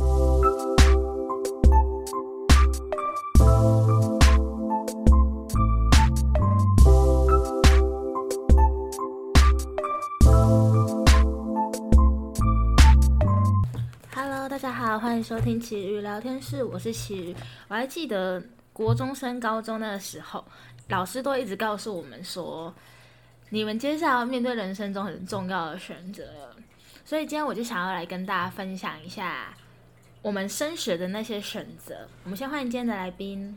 Hello，大家好，欢迎收听奇遇聊天室，我是奇遇。我还记得国中升高中那个时候，老师都一直告诉我们说，你们接下来要面对人生中很重要的选择。所以今天我就想要来跟大家分享一下我们升学的那些选择。我们先欢迎今天的来宾。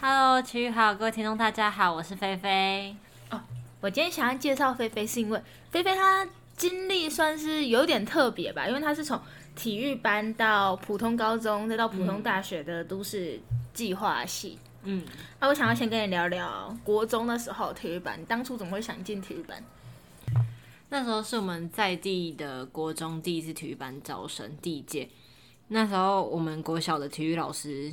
Hello，奇遇好，各位听众大家好，我是菲菲。哦我今天想要介绍菲菲，是因为菲菲她经历算是有点特别吧，因为她是从体育班到普通高中，再到普通大学的都市计划系。嗯，那我想要先跟你聊聊国中的时候体育班，你当初怎么会想进体育班？那时候是我们在地的国中第一次体育班招生第一届，那时候我们国小的体育老师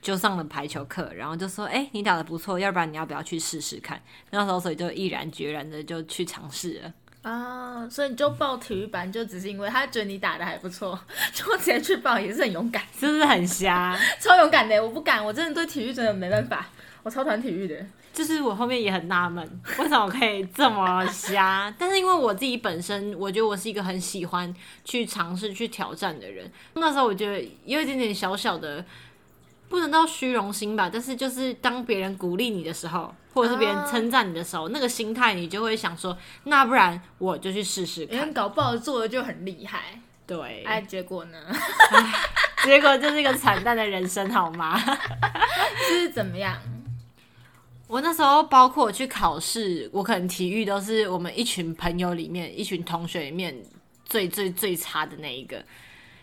就上了排球课，然后就说：“哎、你打的不错，要不然你要不要去试试看？”那时候所以就毅然决然的就去尝试了。啊，所以你就报体育班，就只是因为他觉得你打的还不错，就直接去报，也是很勇敢，是不是很瞎？超勇敢的。我不敢，我真的对体育真的没办法，我超讨厌体育的。就是我后面也很纳闷，为什么可以这么瞎？但是因为我自己本身，我觉得我是一个很喜欢去尝试、去挑战的人。那时候我觉得有一点点小小的，不能到虚荣心吧，但是就是当别人鼓励你的时候，或者是别人称赞你的时候，那个心态你就会想说，那不然我就去试试看。人搞不好做的就很厉害，对，哎，结果呢结果就是一个惨淡的人生，好吗？是怎么样？我那时候包括我去考试，我可能体育都是我们一群朋友里面、一群同学里面最最最差的那一个，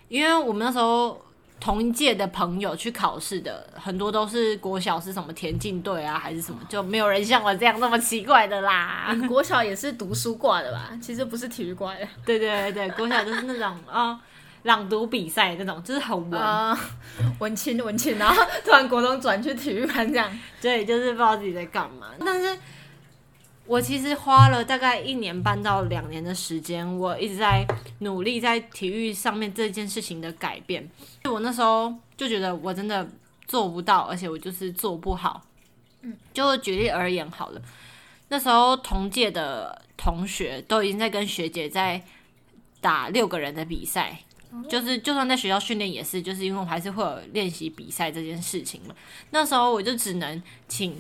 因为我们那时候同一届的朋友去考试的很多都是国小是什么田径队啊，还是什么，就没有人像我这样那么奇怪的啦。你 国小也是读书挂的吧？其实不是体育挂的对对对对，国小就是那种哦。朗读比赛那种，就是很文，啊，文青文青，然后突然国中转去体育班这样。对，就是不知道自己在干嘛。但是我其实花了大概一年半到两年的时间，我一直在努力在体育上面这件事情的改变。我那时候就觉得我真的做不到，而且我就是做不好。嗯，就举例而言好了，那时候同届的同学都已经在跟学姐在打六个人的比赛。就是，就算在学校训练也是，就是因为我还是会有练习比赛这件事情嘛。那时候我就只能请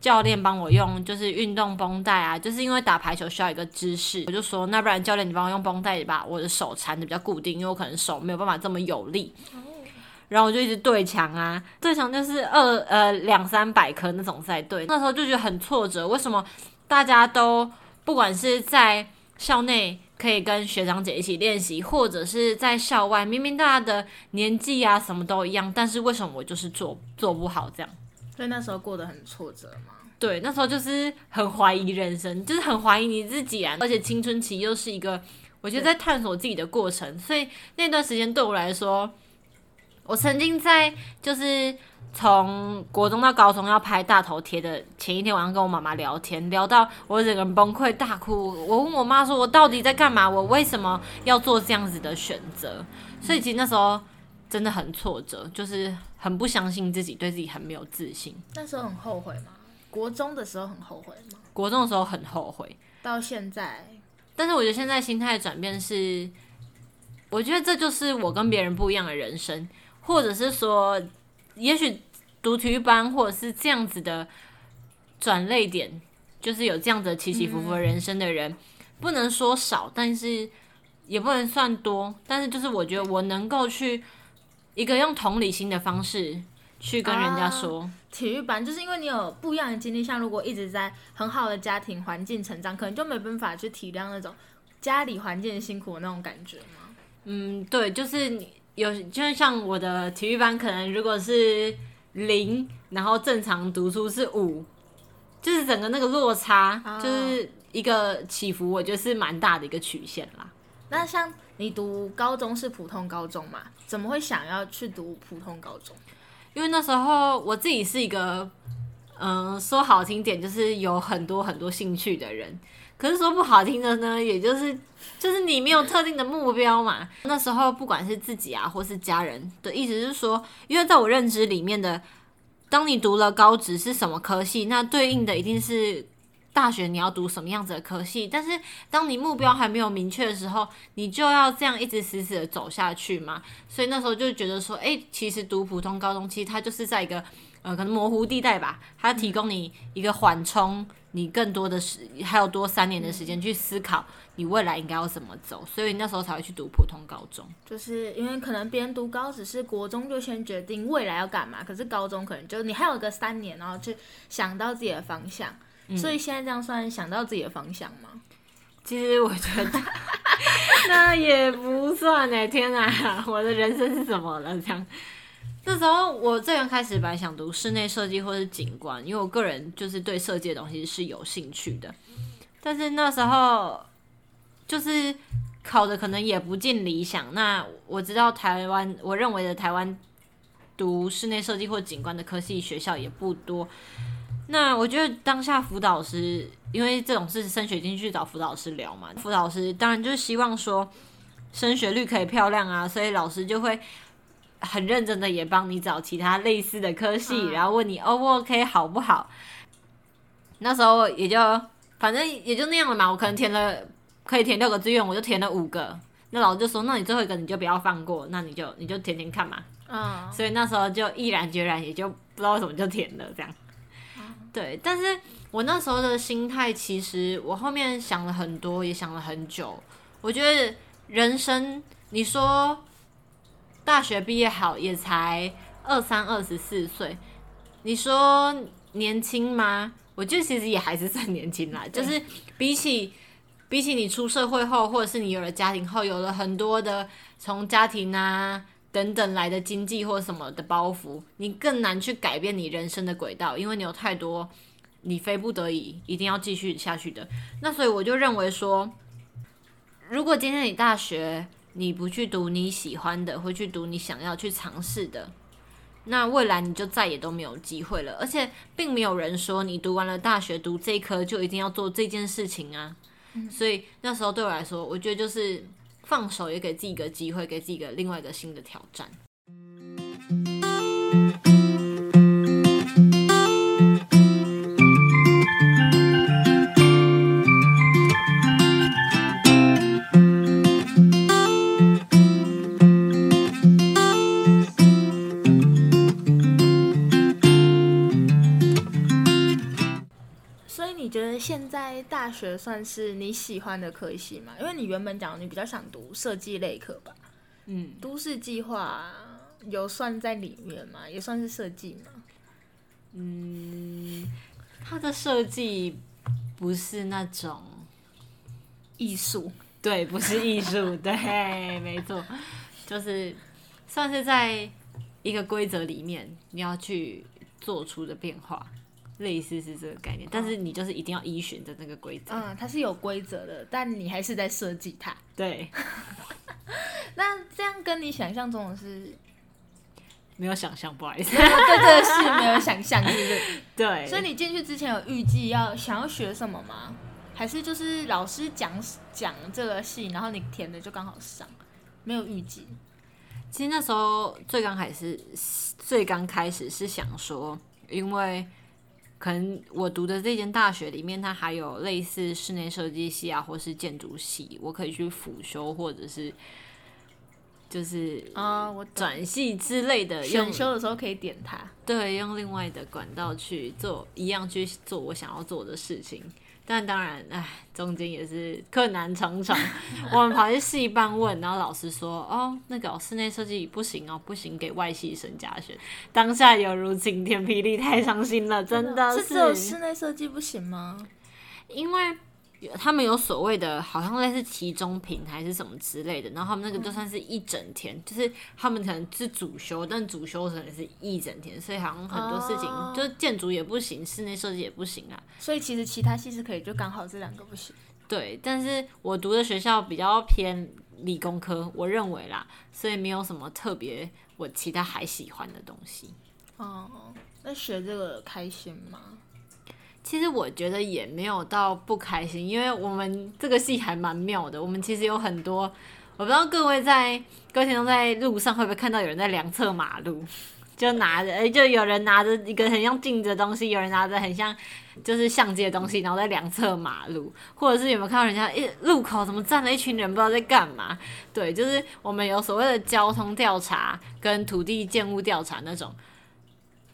教练帮我用，就是运动绷带啊，就是因为打排球需要一个姿势，我就说那不然教练你帮我用绷带把我的手缠的比较固定，因为我可能手没有办法这么有力。然后我就一直对墙啊，对墙就是二呃两三百颗那种在对，那时候就觉得很挫折，为什么大家都不管是在校内。可以跟学长姐一起练习，或者是在校外，明明大家的年纪啊什么都一样，但是为什么我就是做做不好这样？所以那时候过得很挫折嘛。对，那时候就是很怀疑人生，就是很怀疑你自己啊。而且青春期又是一个我觉得在探索自己的过程，所以那段时间对我来说，我曾经在就是。从国中到高中要拍大头贴的前一天晚上，跟我妈妈聊天，聊到我整个人崩溃大哭。我问我妈说：“我到底在干嘛？我为什么要做这样子的选择？”所以其实那时候真的很挫折，就是很不相信自己，对自己很没有自信。那时候很后悔吗？国中的时候很后悔吗？国中的时候很后悔，到现在，但是我觉得现在心态转变是，我觉得这就是我跟别人不一样的人生，或者是说。也许读体育班或者是这样子的转类点，就是有这样子起起伏伏人生的人，嗯、不能说少，但是也不能算多。但是就是我觉得我能够去一个用同理心的方式去跟人家说，啊、体育班就是因为你有不一样的经历。像如果一直在很好的家庭环境成长，可能就没办法去体谅那种家里环境辛苦的那种感觉嘛。嗯，对，就是你。有，就像我的体育班，可能如果是零，然后正常读书是五，就是整个那个落差，哦、就是一个起伏，我觉得是蛮大的一个曲线啦。那像你读高中是普通高中嘛？怎么会想要去读普通高中？因为那时候我自己是一个，嗯、说好听点就是有很多很多兴趣的人。可是说不好听的呢，也就是就是你没有特定的目标嘛。那时候不管是自己啊，或是家人的意思是说，因为在我认知里面的，当你读了高职是什么科系，那对应的一定是。大学你要读什么样子的科系？但是当你目标还没有明确的时候，你就要这样一直死死的走下去嘛。所以那时候就觉得说，哎，其实读普通高中，其实它就是在一个呃可能模糊地带吧，它提供你一个缓冲，你更多的时还有多三年的时间去思考你未来应该要怎么走。所以那时候才会去读普通高中，就是因为可能别人读高只是国中就先决定未来要干嘛，可是高中可能就你还有个三年，然后去想到自己的方向。所以现在这样算想到自己的方向吗？其实我觉得 那也不算哎，天哪，我的人生是怎么了？这样，那时候我最刚开始本来想读室内设计或是景观，因为我个人就是对设计的东西是有兴趣的。但是那时候就是考的可能也不尽理想。那我知道台湾，我认为的台湾读室内设计或景观的科系学校也不多。那我觉得当下辅导师，因为这种是升学进去找辅导师聊嘛，辅导师当然就是希望说升学率可以漂亮啊，所以老师就会很认真的也帮你找其他类似的科系，然后问你 O 不 OK 好不好？那时候也就反正也就那样了嘛，我可能填了可以填六个志愿，我就填了五个，那老师就说，那你最后一个你就不要放过，那你就你就填填看嘛，嗯，所以那时候就毅然决然，也就不知道为什么就填了这样。对，但是我那时候的心态，其实我后面想了很多，也想了很久。我觉得人生，你说大学毕业好，也才二三二十四岁，你说年轻吗？我觉得其实也还是算年轻啦。就是比起比起你出社会后，或者是你有了家庭后，有了很多的从家庭啊。等等来的经济或什么的包袱，你更难去改变你人生的轨道，因为你有太多你非不得已一定要继续下去的。那所以我就认为说，如果今天你大学你不去读你喜欢的，会去读你想要去尝试的，那未来你就再也都没有机会了。而且并没有人说你读完了大学读这一科就一定要做这件事情啊。所以那时候对我来说，我觉得就是。放手也给自己一个机会，给自己一个另外一个新的挑战。学算是你喜欢的科系嘛？因为你原本讲你比较想读设计类科吧。嗯，都市计划有算在里面吗？也算是设计吗？嗯，它的设计不是那种艺术，对，不是艺术，对，没错，就是算是在一个规则里面你要去做出的变化。类似是这个概念，但是你就是一定要依循着那个规则。嗯，它是有规则的，但你还是在设计它。对。那这样跟你想象中的是没有想象，不好意思。对这个是没有想象，是不是？对。所以你进去之前有预计要想要学什么吗？还是就是老师讲讲这个戏，然后你填的就刚好上，没有预计。其实那时候最刚开始，最刚开始是想说，因为。可能我读的这间大学里面，它还有类似室内设计系啊，或是建筑系，我可以去辅修，或者是就是啊，我转系之类的，选修的时候可以点它，对，用另外的管道去做，一样去做我想要做的事情。但当然，唉，中间也是困难重重。我们跑去系办问，然后老师说：“哦，那个室内设计不行哦，不行，给外系生加选。”当下犹如晴天霹雳，太伤心了，真的是。是只有室内设计不行吗？因为。他们有所谓的，好像类似期中品还是什么之类的，然后他们那个就算是一整天，就是他们可能是主修，但主修可能是一整天，所以好像很多事情就是建筑也不行，室内设计也不行啊。所以其实其他系是可以，就刚好这两个不行。对，但是我读的学校比较偏理工科，我认为啦，所以没有什么特别我其他还喜欢的东西。哦，那学这个开心吗？其实我觉得也没有到不开心，因为我们这个戏还蛮妙的。我们其实有很多，我不知道各位在各位听众在路上会不会看到有人在量测马路，就拿着，哎、就有人拿着一个很像镜子的东西，有人拿着很像就是相机的东西，然后在量测马路，或者是有没有看到人家一路口怎么站了一群人，不知道在干嘛？对，就是我们有所谓的交通调查跟土地建物调查那种。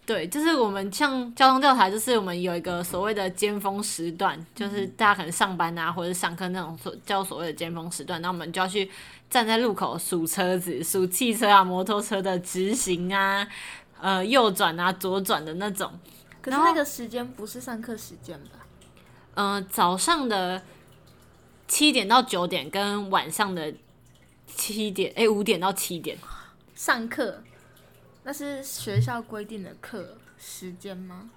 对，就是我们像交通调查，就是我们有一个所谓的尖峰时段，就是大家可能上班啊或者上课那种所叫所谓的尖峰时段，那我们就要去站在路口数车子、数汽车啊、摩托车的直行啊、呃右转啊、左转的那种。可是那个时间不是上课时间吧？嗯、早上的七点到九点跟晚上的七点，哎五点到七点。上课，那是学校规定的课时间吗？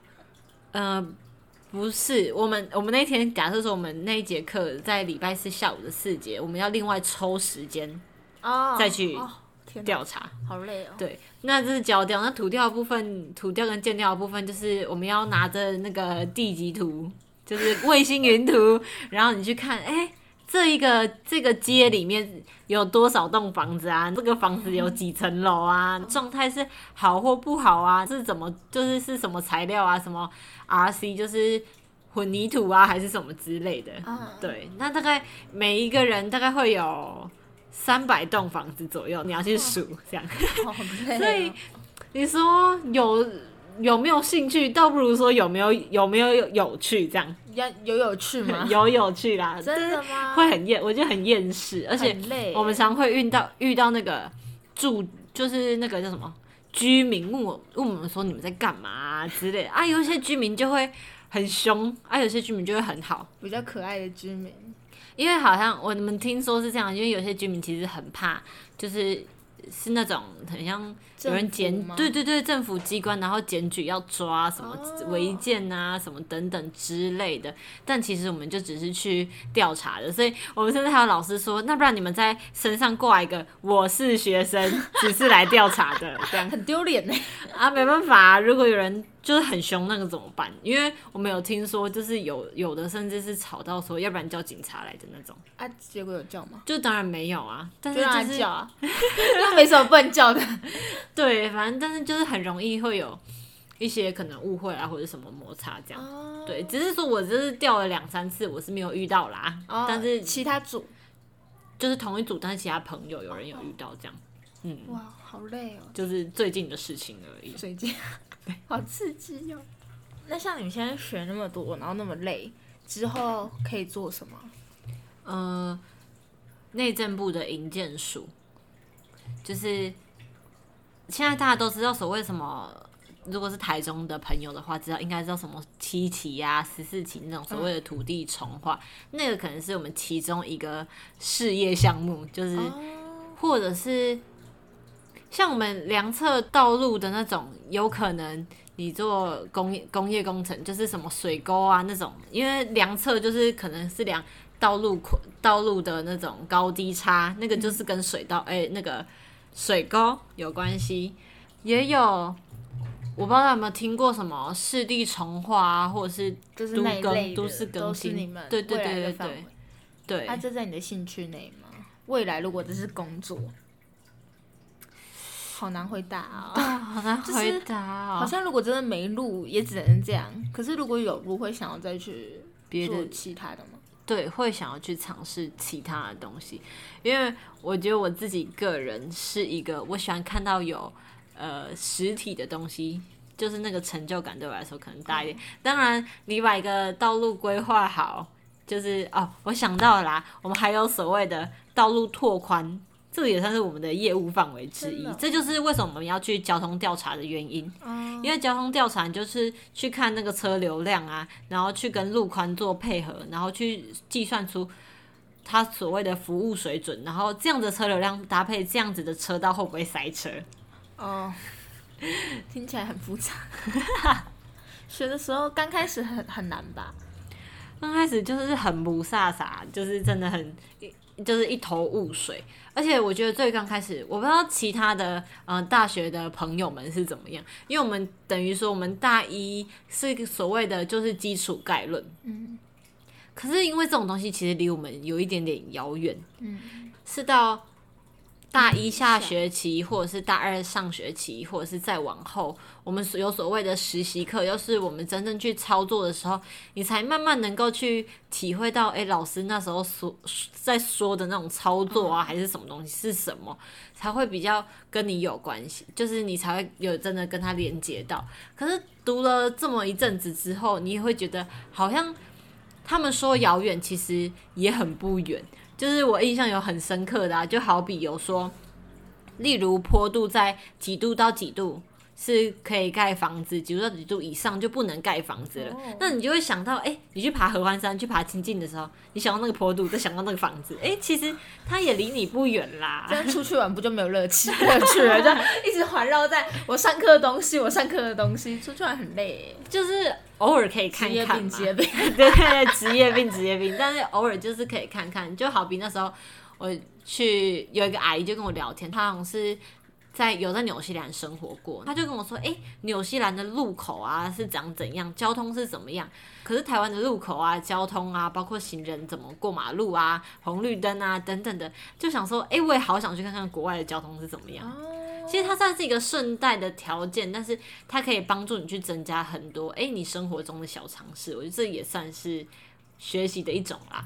呃，不是，我们我们那天假设说我们那一节课在礼拜四下午的四节，我们要另外抽时间哦再去调查。好累哦。对，那这是交掉，那土调的部分，土调跟建调的部分，就是我们要拿着那个地级图，就是卫星云图，然后你去看，哎、这一个这个街里面有多少栋房子啊？这个房子有几层楼啊？状态是好或不好啊？是怎么就是是什么材料啊？什么 RC 就是混凝土啊，还是什么之类的？嗯，对，那大概每一个人大概会有三百栋房子左右，你要去数这样。所以你说有有没有兴趣，倒不如说有没有有没有有有趣这样，要有有趣吗？有有趣啦，真的吗？会很厌，我觉得很厌世，而且。我们常会遇到遇到那个住就是那个叫什么居民问我问我们说你们在干嘛、啊、之类的啊，有些居民就会很凶，啊，有些居民就会很好。比较可爱的居民，因为好像我们听说是这样，因为有些居民其实很怕，就是是那种很像有人检对对对，政府机关然后检举要抓什么哦违建啊、什么等等之类的，但其实我们就只是去调查的，所以我们甚至还有老师说，那不然你们在身上挂一个我是学生，只是来调查的这样。很丢脸呢。啊，没办法、啊，如果有人就是很凶，那个怎么办？因为我们有听说，就是有有的甚至是吵到说，要不然叫警察来的那种。啊，结果有叫吗？就当然没有啊，但是就让他就是叫啊，那没什么不能叫的。对，反正但是就是很容易会有一些可能误会啊，或者什么摩擦这样。哦，对，只是说我这是掉了两三次，我是没有遇到啦。哦但是其他组，就是同一组，但是其他朋友有人有遇到这样，嗯，哇，好累哦，就是最近的事情而已。最近，好刺激哦。那像你们现在学那么多，然后那么累，之后可以做什么？呃，内政部的营建署，就是现在大家都知道所谓什么。如果是台中的朋友的话，知道应该知道什么七期呀、十四期那种所谓的土地重划，那个可能是我们其中一个事业项目，就是、哦，或者是像我们量测道路的那种，有可能你做工业工业工程，就是什么水沟啊那种，因为量测就是可能是量道路宽道路的那种高低差，那个就是跟水道哎、那个水沟有关系，也有。我不知道有没有听过什么市地重化啊，或者是就是都那一类的更都市更新对对对对对的范围。对，啊，这在你的兴趣内吗？未来如果这是工作，好难回答啊、啊，好难回答哦。好像如果真的没路，也只能这样。可是如果有路，会想要再去别的做其他的吗？对，会想要去尝试其他的东西，因为我觉得我自己个人是一个，我喜欢看到有呃实体的东西，就是那个成就感对我来说可能大一点。当然，你把一个道路规划好，就是哦，我想到了啦，我们还有所谓的道路拓宽。这个也算是我们的业务范围之一这就是为什么我们要去交通调查的原因。哦，因为交通调查就是去看那个车流量啊，然后去跟路宽做配合，然后去计算出它所谓的服务水准，然后这样的车流量搭配这样子的车道会不会塞车？哦，听起来很复杂。学的时候刚开始很很难吧？刚开始就是很不飒飒，就是真的很，就是一头雾水。而且我觉得最刚开始，我不知道其他的呃大学的朋友们是怎么样，因为我们等于说我们大一是所谓的就是基础概论，嗯，可是因为这种东西其实离我们有一点点遥远，嗯，是到。大一下学期，或者是大二上学期，或者是再往后，我们有所谓的实习课，又是我们真正去操作的时候，你才慢慢能够去体会到，哎，老师那时候说在说的那种操作啊，还是什么东西是什么，才会比较跟你有关系，就是你才会有真的跟他连接到。可是读了这么一阵子之后，你也会觉得好像他们说遥远，其实也很不远。就是我印象有很深刻的啊，就好比有说，例如坡度在几度到几度是可以盖房子，几度到几度以上就不能盖房子了。那你就会想到，哎，你去爬合欢山，去爬清境的时候，你想到那个坡度，再想到那个房子，哎，其实它也离你不远啦。这样出去玩不就没有乐趣乐趣了？就一直环绕在我上课的东西，我上课的东西，出去玩很累。就是偶尔可以看看嘛，职业病，对 对，职业病，职业病。但是偶尔就是可以看看，就好比那时候我去有一个阿姨就跟我聊天，她好像是在有在纽西兰生活过，她就跟我说，哎，纽西兰的路口啊是长怎样，交通是怎么样？可是台湾的路口啊，交通啊，包括行人怎么过马路啊，红绿灯啊等等的，就想说，哎，我也好想去看看国外的交通是怎么样。其实它算是一个顺带的条件，但是它可以帮助你去增加很多哎，你生活中的小常识。我觉得这也算是学习的一种啦。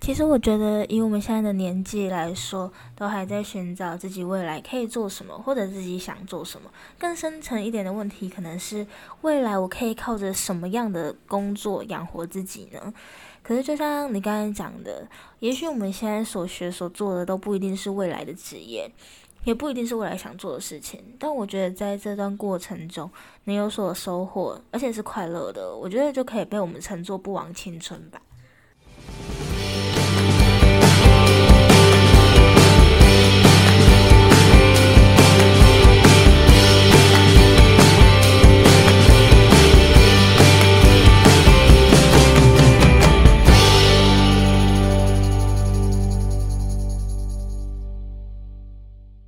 其实我觉得以我们现在的年纪来说，都还在寻找自己未来可以做什么，或者自己想做什么。更深层一点的问题，可能是未来我可以靠着什么样的工作养活自己呢？可是就像你刚才讲的，也许我们现在所学所做的都不一定是未来的职业。也不一定是未来想做的事情，但我觉得在这段过程中，你有所收获，而且是快乐的，我觉得就可以被我们称作不枉青春吧。